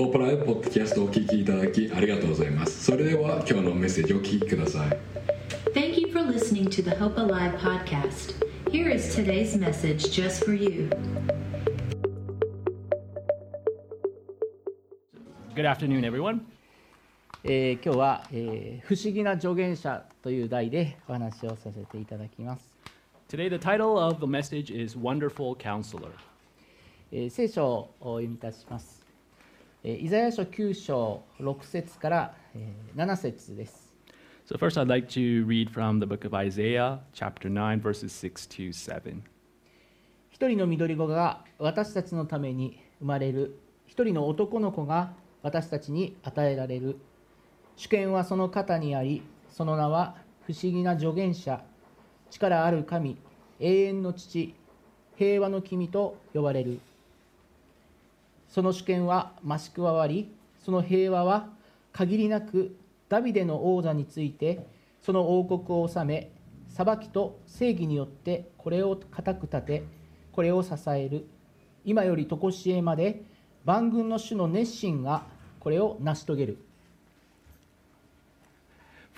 ホープライブポッドキャストをお聞きいただきありがとうございますそれでは今日のメッセージをお聞きください Thank you for listening to the Hope Alive podcast. Here is today's message just for you. Good afternoon, everyone. えー今日は、えー不思議な助言者」という題でお話をさせていただきます、Today, the title of the message is Wonderful Counselor. えー聖書をお読みいたします、えーイザヤ書9章6節から、えー7節です。So, first, I'd like to read from the book of Isaiah, chapter 9, verses 6 to 7. 一人の緑子が私たちのために生まれる。一人の男の子が私たちに与えられる。主権はその肩にありその名は不思議な助言者。力ある神永遠の父平和の君と呼ばれるその主権は増し加わりその平和は限りなくダビデの王座についてその王国を治め裁きと正義によってこれを固く立てこれを支える。今より常しえまで万軍の主の熱心がこれを成し遂げる。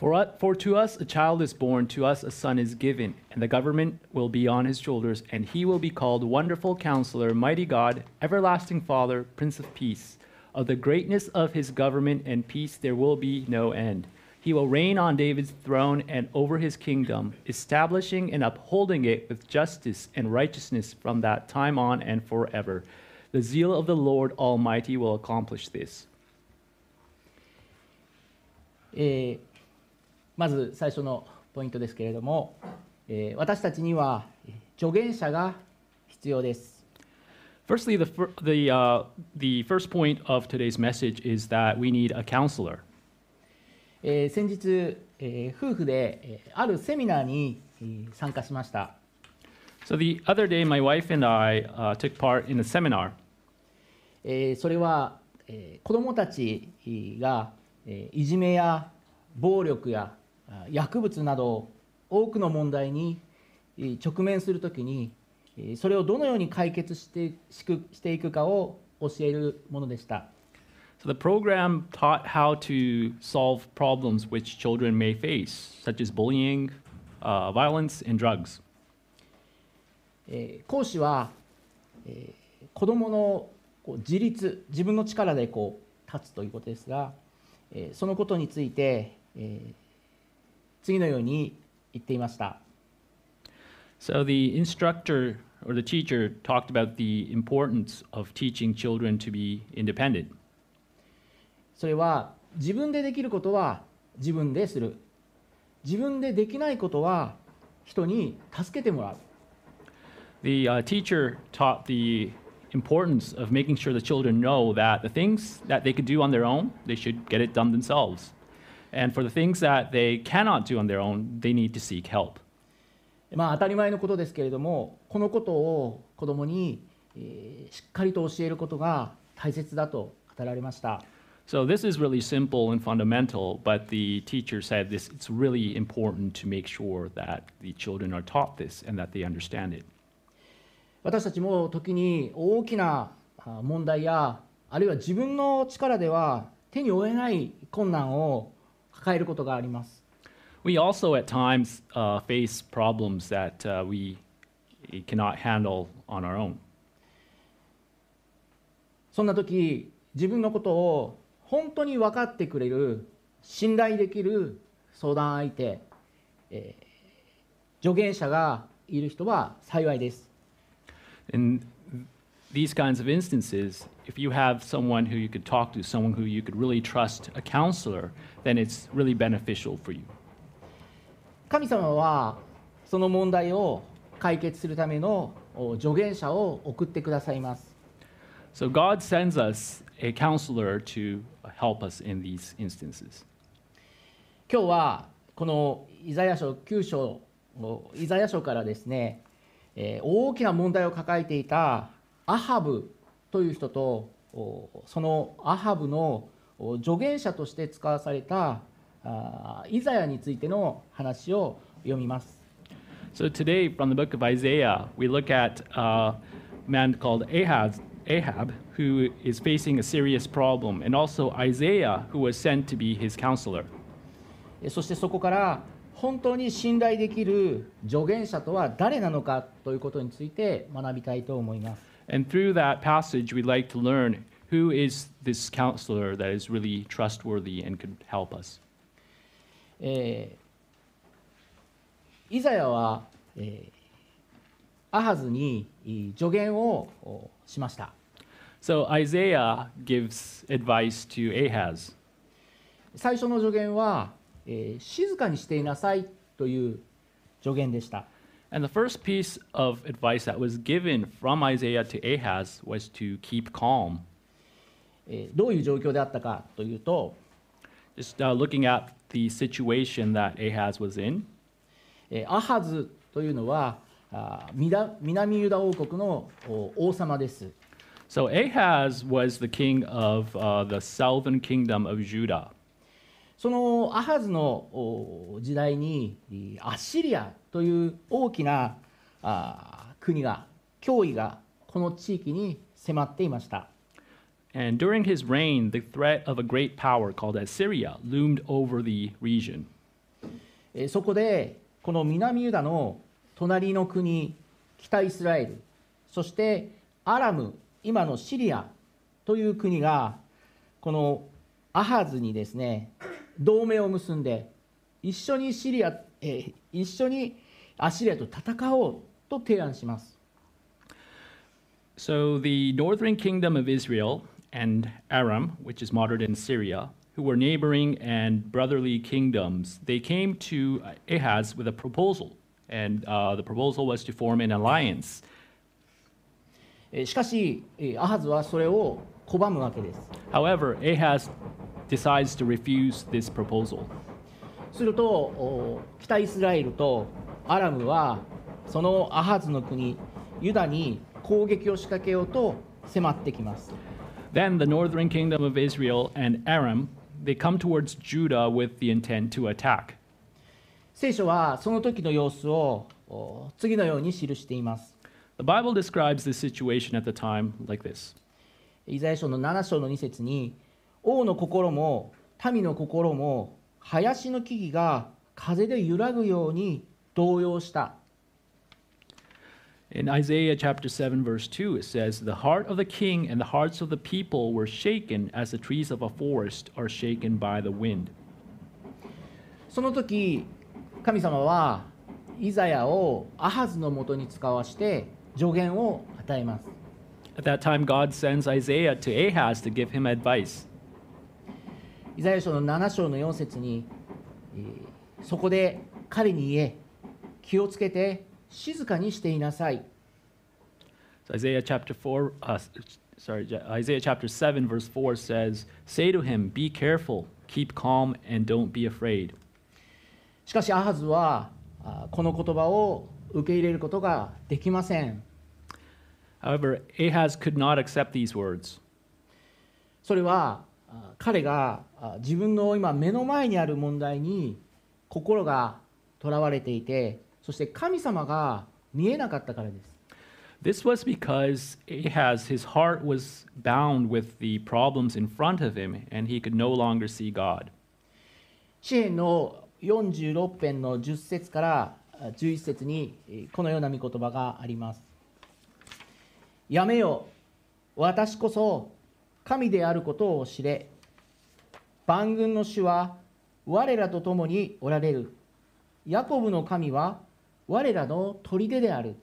For, for to us a child is born, to us a son is given, and the government will be on his shoulders, and he will be called Wonderful Counselor, Mighty God, Everlasting Father, Prince of Peace. Of the greatness of his government and peace there will be no end. He will reign on David's throne and over his kingdom, establishing and upholding it with justice and righteousness from that time on and forever. The zeal of the Lord Almighty will accomplish this. えーまず最初のポイントですけれども、えー私たちにはえー助言者が必要です。Firstly, the, fir- the, uh, the first point of today's message is that we need a counselor. えー先日、えー夫婦で、えーあるセミナーに、えー参加しました。So the other day, my wife and I uh, took part in a seminar. えーそれは、えー子どもたちが、えーいじめや暴力やあ薬物など多くの問題にえー直面するときにえーそれをどのように解決してしくしていくかを教えるものでした。So the program taught how to solve problems which children may face, such as bullying, uh, violence, and drugs. えー講師は、えー子どもの自立自分の力でこう立つということですが、えーそのことについて、えー次のように言っていました。So the instructor or the teacher talked about the importance of teaching children to be independent. それは自分でできることは自分でする自分でできないことは人に助けてもらう The uh, teacher taught the importance of making sure the children know that the things that they could do on their own, they should get it done themselves. And for the things that they cannot do on their own, they need to seek help. まあ当たり前のことですけれどもこのことを子どもに、えーしっかりと教えることが大切だと語られました So this is really simple and fundamental, but the teacher said this it's really important to make sure that the children are taught this and that they understand it. 私たちも時に大きなあ問題やあるいは自分の力では手に負えない困難を 抱えることがあります We also at times uh, face problems that uh, we cannot handle on our own. そんな時自分のことを本当に分かってくれる信頼できる相談相手、えー助言者がいる人は幸いです In these kinds of instances, if you have someone who you could talk to, someone who you could really trust, a counselor, then it's really beneficial for you. 神様はその問題を解決するためのお助言者を送ってくださいます So God sends us a counselor to help us in these instances. 今日はこのイザヤ書9章のイザヤ書からですね、えー大きな問題を抱えていた アハブという人とおそのアハブのお助言者として使わされたイザヤについての話を読みます。So today, from the book of Isaiah, we look at a man called Ahaz, Ahab, who is facing a serious problem, and also Isaiah, who was sent to be his counselor. えそしてそこから本当に信頼できる助言者とは誰なのかということについて学びたいと思います。And through that passage, we'd like to learn who is this counselor that is really trustworthy and could help us. えーイザヤは、えーアハズにい助言をおしました。 So Isaiah gives advice to Ahaz. 最初の助言は、えー静かにしていなさいという助言でした。 and the first piece of advice that was given from Isaiah to Ahaz was to keep calm. Eh, どういう状況であったかというと、Just、uh, looking at the situation that Ahaz was in. アハズというのは南ユダ王国の王様です。So Ahaz was the king of、uh, the southern kingdom of Judah. そのアハズの時代にアッシリアという大きなあ国が脅威がこの地域に迫っていました。And during his reign, the threat of a great power called Assyria loomed over the region. そこでこの南ユダの隣の国北イスラエルそしてアラム今のシリアという国がこのアハズにですね同盟を結んで一緒にシリア、えー一緒にアッシリアと戦おうと提案します。So the northern kingdom of Israel and Aram, which is modern Syria, who were neighboring and brotherly kingdoms, they came to Ahaz with a proposal. And uh, the proposal was to form an alliance. えーしかしえーアハズはそれを拒むわけです。However, Ahaz decides to refuse this proposal. するとお北イスラエルとアラムはそのアハズの国ユダに攻撃を仕掛けようと迫ってきます。Then the northern kingdom of Israel and Aram, they come towards Judah with the intent to attack. 聖書はその時の様子をお次のように記しています。The Bible describes this situation at the time like this. イザヤ書の7章の2節に王の心も民の心も林の木々が風で揺らぐように動揺した。In Isaiah chapter 7, verse 2, it says, The heart of the king and the hearts of the people were shaken as the trees of a forest are shaken by the wind. その時神様はイザヤをアハズのもとに使わして助言を与えます。At that time, God sends Isaiah to Ahaz to give him advice. イザヤ書の7章の4節に、えーそこで彼に言え気をつけて静かにしていなさい So Isaiah chapter 4, uh, sorry, Isaiah chapter 7, verse 4 says, Say to him, Be careful, keep calm, and don't be afraid. しかしアハズはあこの言葉を受け入れることができません However, Ahaz could not accept these words. それはあ彼があ自分の今目の前にある問題に心がとらわれていてそして神様が見えなかったからです This was because Ahaz, his heart was bound with the problems in front of him, and he could no longer see God. 詩篇の46編の10節からあ11節にえーこのような御言葉があります。やめよ、私こそ神であることを知れ。万軍の主は我らと共におられる。ヤコブの神は我らの砦である。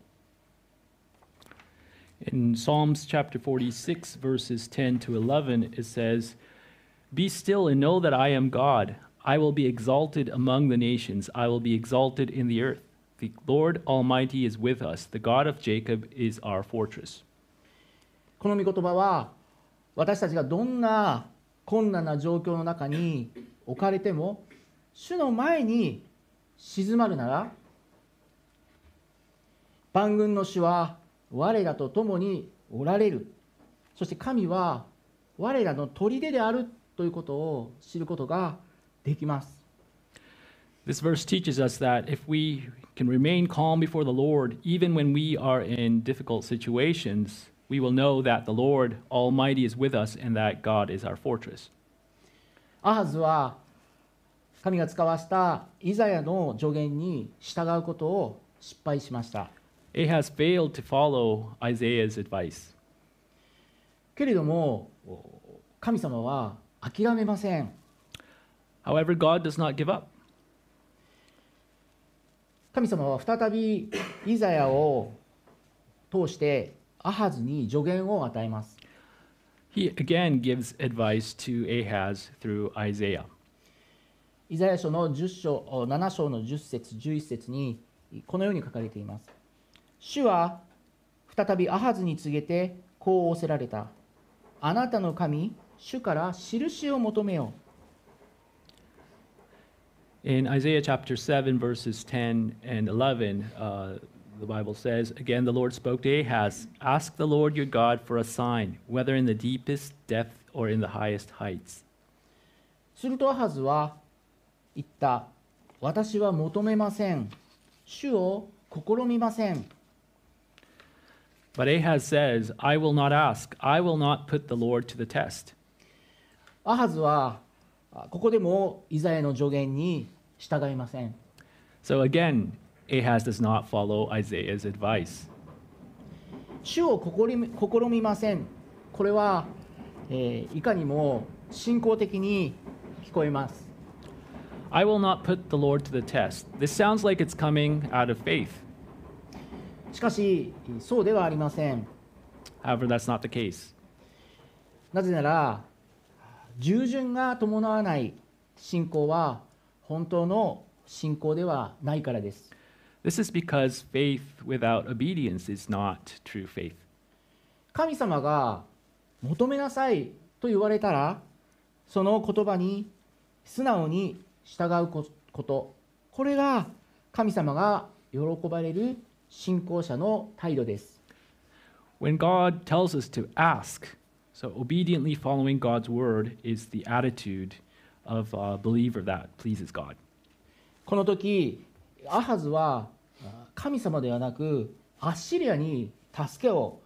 In Psalms chapter 46, verses 10 to 11, it says, Be still and know that I am God. I will be exalted among the nations, I will be exalted in the earth. The Lord Almighty is with us, the God of Jacob is our fortress. この御言葉は私たちがどんな困難な状況の中に置かれても主の前に静まるなら万軍の主は我らと共におられるそして神は我らの砦であるということを知ることができます This verse teaches us that if we can remain calm before the Lord, even when we are in difficult situations, we will know that the Lord Almighty is with us and that God is our fortress. アハズは神が使わしたイザヤの助言に従うことを失敗しました Ahaz failed to follow Isaiah's advice. けれども神様は諦めません However, God does not give up. 神様は再びイザヤを通してアハズに助言を与えます He again gives advice to Ahaz through Isaiah. イザヤ書の10章7章の10節11節にこのように書かれています主は再びアハズに告げてこう仰せられたあなたの神主から印を求めよう In Isaiah chapter 7, verses 10 and 11, uh, the Bible says, Again, the Lord spoke to Ahaz, Ask the Lord your God for a sign, whether in the deepest depth or in the highest heights. するとアハズは言った私は求めません主を試みません But Ahaz says, I will not ask, I will not put the Lord to the test. アハズはあここでもイザヤの助言に従いません So again, Ahaz does not follow Isaiah's advice. 主を試み試みませんこれは、えーいかにも信仰的に聞こえます I will not put the Lord to the test. This sounds like it's coming out of faith. しかしそうではありません However, that's not the case. なぜなら従順が伴わない信仰は本当の信仰ではないからです This is because faith without obedience is not true faith. 神様が求めなさいと言われたらその言葉に素直に従うことこれが神様が喜ばれる信仰者の態度です When God tells us to ask, so obediently following God's word is the attitude of a believer that pleases God. この時アハズはあ神様ではなくアッシリアに助けを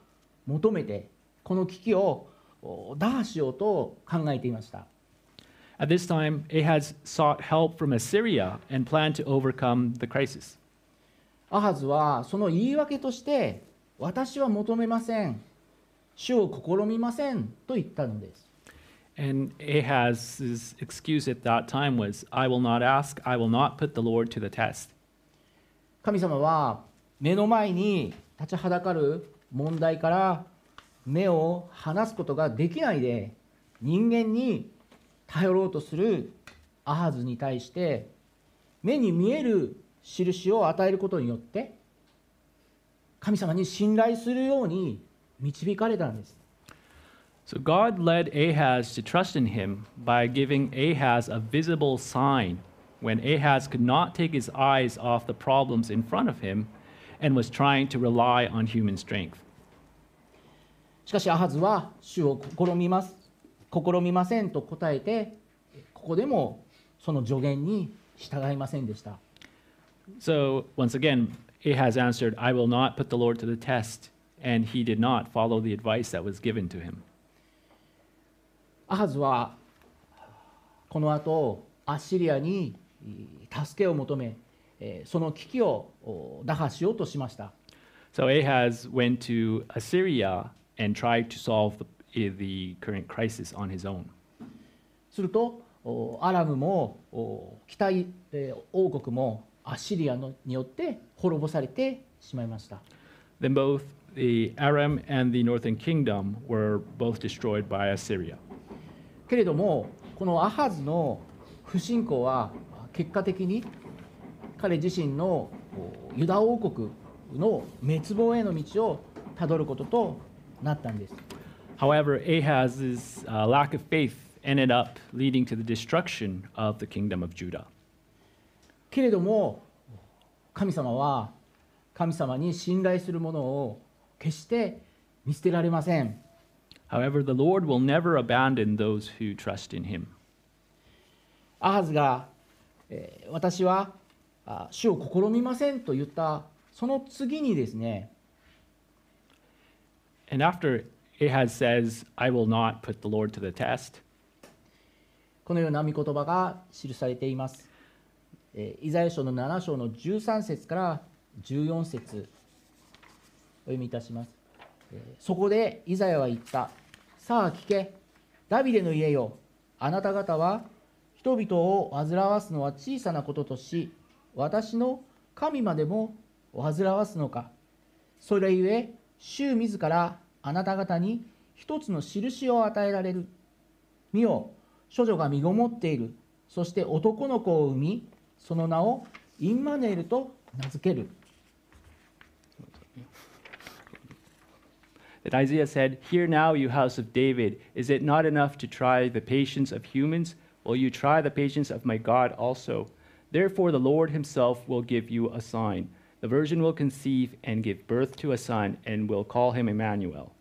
求めてこの危機をお打破しようと考えていました At this time, Ahaz sought help from Assyria and planned to overcome the crisis. アハズはその言い訳として私は求めません主を試みませんと言ったのです And Ahaz's excuse at that time was, I will not ask, I will not put the Lord to the test. 神様は目の前に立ちはだかる問題から目を離すことができないで人間に頼ろうとするアハズに対して目に見える印を与えることによって神様に信頼するように導かれたんです So God led Ahaz to trust in him by giving Ahaz a visible sign when Ahaz could not take his eyes off the problems in front of him and was trying to rely on human strength. しかしアハズは主を試みます試みませんと答えてここでもその助言に従いませんでした So once again, Ahaz answered, I will not put the Lord to the test, and he did not follow the advice that was given to him. アハズはこの後アッシリアに助けを求めえーその危機をお打破しようとしました So Ahaz went to Assyria and tried to solve the, the current crisis on his own. するとおアラムもお北イえー王国も アッシリアのによって滅ぼされてしまいました Then both the Aram and the northern kingdom were both destroyed by Assyria. けれどもこのアハズの不信仰は結果的に彼自身のおユダ王国の滅亡への道をたどることとなったんです However, Ahaz's uh, lack of faith ended up leading to the destruction of the kingdom of Judah. けれども神様は神様に信頼する者を決して見捨てられません However, the Lord will never abandon those who trust in him. アハズが、えー私はあ主を試みませんと言ったその次にですね And after Ahaz says, I will not put the Lord to the test, このような御言葉が記されています。えイザヤ書の7章の13節から14節お読みいたします。そこでイザヤは言った。さあ聞け、ダビデの家よ、あなた方は人々を煩わすのは小さなこととし、私の神までも煩わすのか。それゆえ、主自らあなた方に一つの印を与えられる。見よ処女が身ごもっているそして男の子を産みその名をインマネールと名付ける that Isaiah said, Hear now, you house of David, is it not enough to try the patience of humans? Will you try the patience of my God also? Therefore, the Lord himself will give you a sign. The virgin will conceive and give birth to a son, and will call him Emmanuel.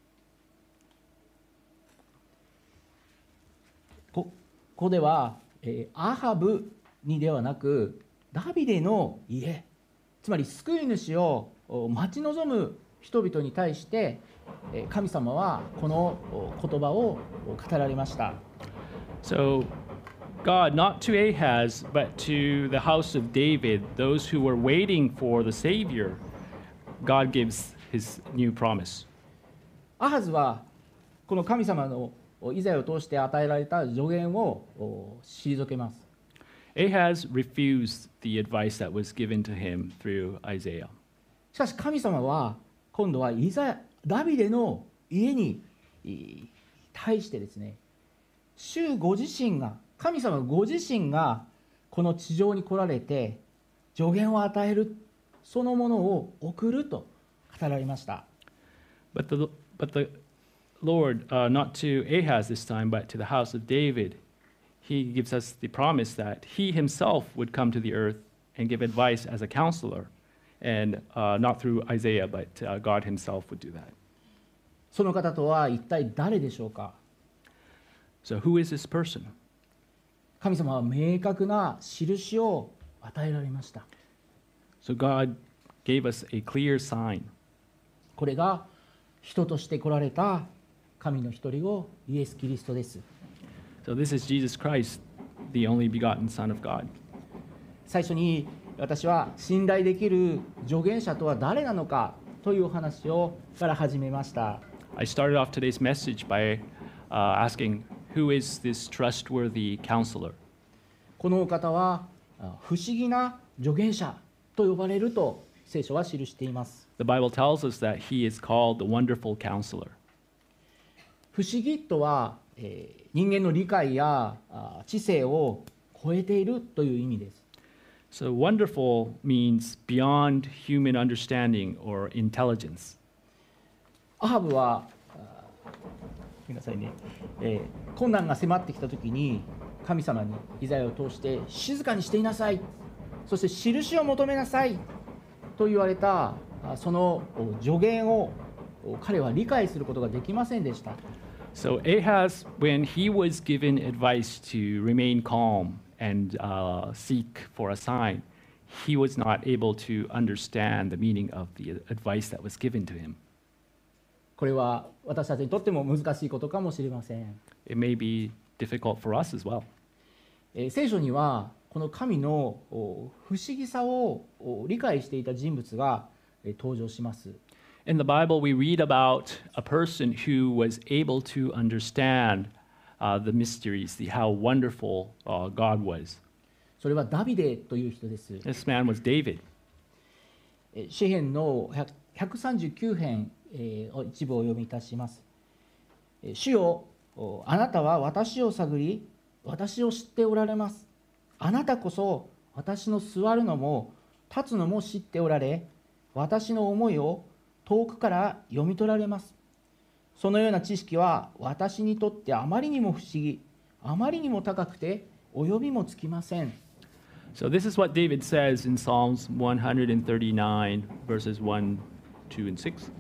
こここでは、えーアハブにではなくダビデの家つまり救い主をお待ち望む人々に対してえー神様はこのお言葉をお語られました So, God, not to Ahaz, but to the house of David, those who were waiting for the Savior, God gives his new promise. アハズはこの神様のおイザヤを通して与えられた助言をお退けます Ahaz refused the advice that was given to him through Isaiah. しかし神様は今度はイザヤダビデの家にい対してですね主ご自身が神様ご自身がこの地上に来られて助言を与えるそのものを送ると語られました But the, but the Lord, uh, not to Ahaz this time, but to the house of David, he gives us the promise that he himself would come to the earth and give advice as a counselor. And uh, not through Isaiah, but uh, God himself would do that. その方とは一体誰でしょうか So, who is this person? 神様は明確な印を与えられました So, God gave us a clear sign. これが人として来られた神の一人をイエス・キリストです So, this is Jesus Christ, the only begotten Son of God. 最初に私は信頼できる助言者とは誰なのかというお話をから始めました I started off today's message by uh, asking, Who is this trustworthy counselor? このお方はあ不思議な助言者と呼ばれると聖書は記しています The Bible tells us that he is called the wonderful counselor. 不思議とは、えー人間の理解やあ知性を超えているという意味です。So, wonderful means beyond human understanding or intelligence. アハブはあごめんなさいね、えー困難が迫ってきた時に神様にイザヤを通して静かにしていなさい。そして印を求めなさい。と言われたあそのお助言をお彼は理解することができませんでした So, Ahaz, when he was given advice to remain calm and uh, seek for a sign, he was not able to understand the meaning of the advice that was given to him. これは私たちにとっても難しいことかもしれません、 It may be difficult for us as well. えー聖書にはこの神のお不思議さをお理解していた人物がえー登場します In the Bible, we read about a person who was able to understand uh, the mysteries, the, how wonderful uh, God was. それはダビデという人です。This man was David. え詩編の100 139編えーを一部お読みいたします。え主よ、おあなたは私を探り、私を知っておられます。あなたこそ私の座るのも立つのも知っておられ、私の思いを遠くから読み取られます。そのような知識は私にとってあまりにも不思議、あまりにも高くて及びもつきません。So, this is what David says in Psalms 139, verses 1, 2, and 6.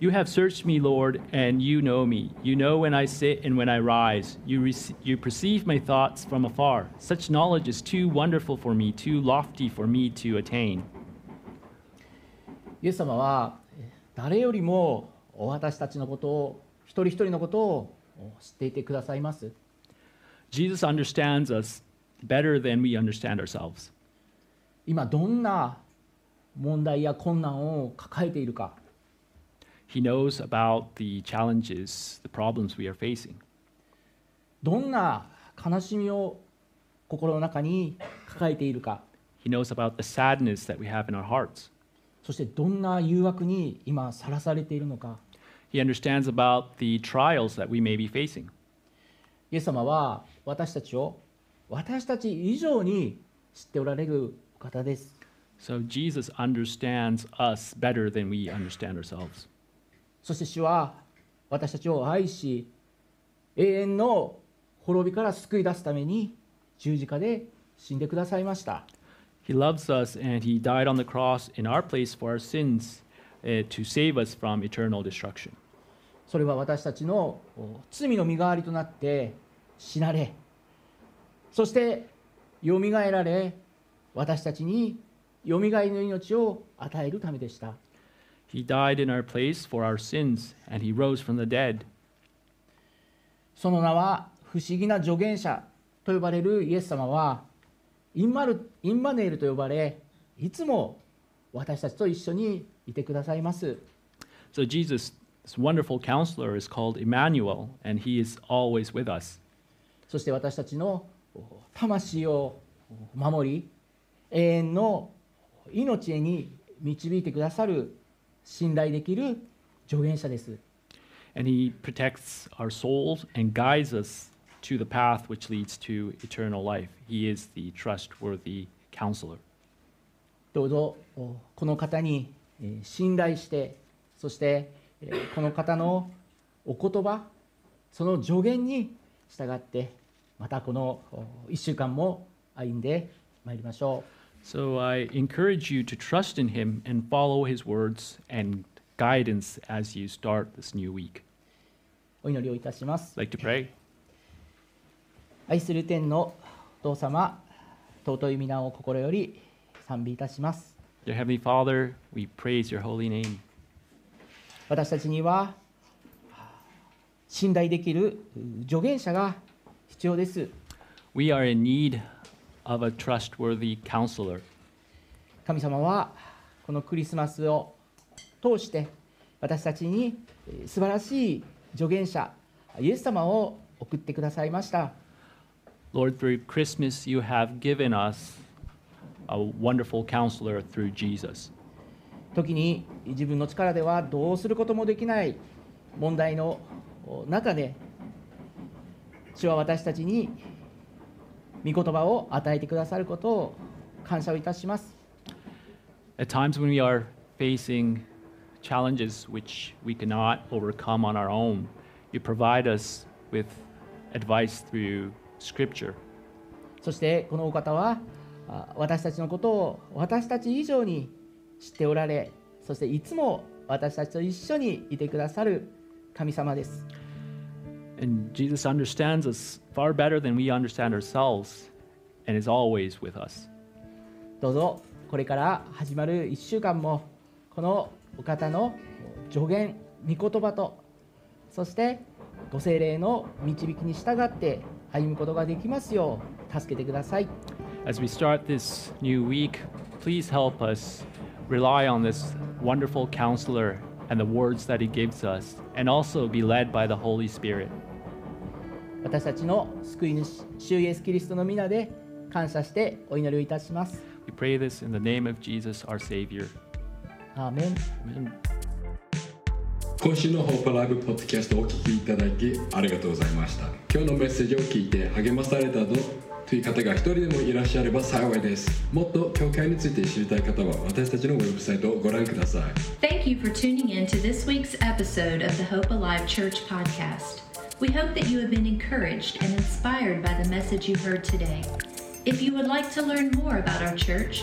You have searched me, Lord, and you know me. You know when I sit and when I rise. You, rec- you perceive my thoughts from afar. Such knowledge is too wonderful for me, too lofty for me to attain. イエス様はえ誰よりも私たちのことを一人一人のことを知っていてくださいます Jesus understands us better than we understand ourselves. 今どんな問題や困難を抱えているか He knows about the challenges, the problems we are facing. どんな悲しみを心の中に抱えているか He knows about the sadness that we have in our hearts. そしてどんな誘惑に今さらされているのか He understands about the trials that we may be facing. イエス様は私たちを私たち以上に知っておられるお方です So Jesus understands us better than we understand ourselves. そして主は私たちを愛し永遠の滅びから救い出すために十字架で死んでくださいました He loves us and he died on the cross in our place for our sins uh, to save us from eternal destruction. それは私たちのお罪の身代わりとなって死なれそしてよみがえられ私たちによみがえりの命を与えるためでした He died in our place for our sins and he rose from the dead. その名は不思議な助言者と呼ばれるイエス様はインマルインマネールと呼ばれいつも私たちと一緒にいてくださいます So Jesus, this wonderful counselor, is called Emmanuel and he is always with us. そして私たちのお魂を守り永遠の命に導いてくださる信頼できる助言者です And he protects our souls and guides us to the path which leads to eternal life. He is the trustworthy counselor. どうぞおこの方にえー信頼してそしてえーこの方のお言葉その助言に従ってまたこの1週間も歩んでまいりましょ So I encourage you to trust in him and follow his words and guidance as you start this new week. うお祈りをいたします I'd like to pray. 愛する天のお父様尊い皆を心より賛美いたします Dear Heavenly Father, we praise your holy name. 私たちには信頼できる助言者が必要です We are in need of a trustworthy counselor. 神様はこのクリスマスを通して私たちにえー素晴らしい助言者イエス様を送ってくださいました Lord, through Christmas, you have given us a wonderful counselor through Jesus. 時に自分の力ではどうすることもできない問題のお中で主は私たちに御言葉を与えてくださることを感謝をいたします At times when we are facing challenges which we cannot overcome on our own, you provide us with advice through Scripture. そしてこのお方はあ私たちのことを私たち以上に知っておられそしていつも私たちと一緒にいてくださる神様です And Jesus understands us far better than we understand ourselves and is always with us. どうぞこれから始まる1週間もこのお方の助言御言葉とそしてご精霊の導きに従って歩むことができますよう助けてください As we start this new week, please help us rely on this wonderful counselor and the words that he gives us, and also be led by the Holy Spirit. 私たちの救い主主イエスキリストの皆で感謝してお祈りをいたします We pray this in the name of Jesus, our Savior. アーメン Amen. 今週のホープライブポッドキャストをお聞きいただきありがとうございました今日のメッセージを聞いて励まされたとという方が一人でもいらっしゃれば幸いですもっと教会について知りたい方は私たちのウェブサイトをご覧ください Thank you for tuning in to this week's episode of the Hope Alive Church podcast. We hope that you have been encouraged and inspired by the message you heard today. If you would like to learn more about our church,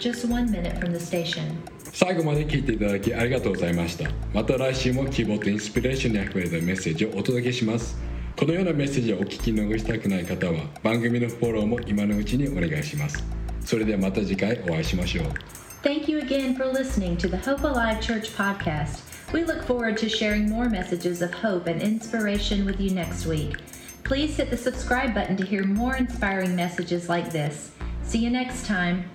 just one minute from the station. 最後まで聞いていただきありがとうございましたまた来週も希望とインスピレーションにあふれたメッセージをお届けしますこのようなメッセージをお聞き逃したくない方は番組のフォローも今のうちにお願いしますそれではまた次回お会いしましょう Thank you again for listening to the Hope Alive Church podcast. We look forward to sharing more messages of hope and inspiration with you next week. Please hit the subscribe button to hear more inspiring messages like this. See you next time.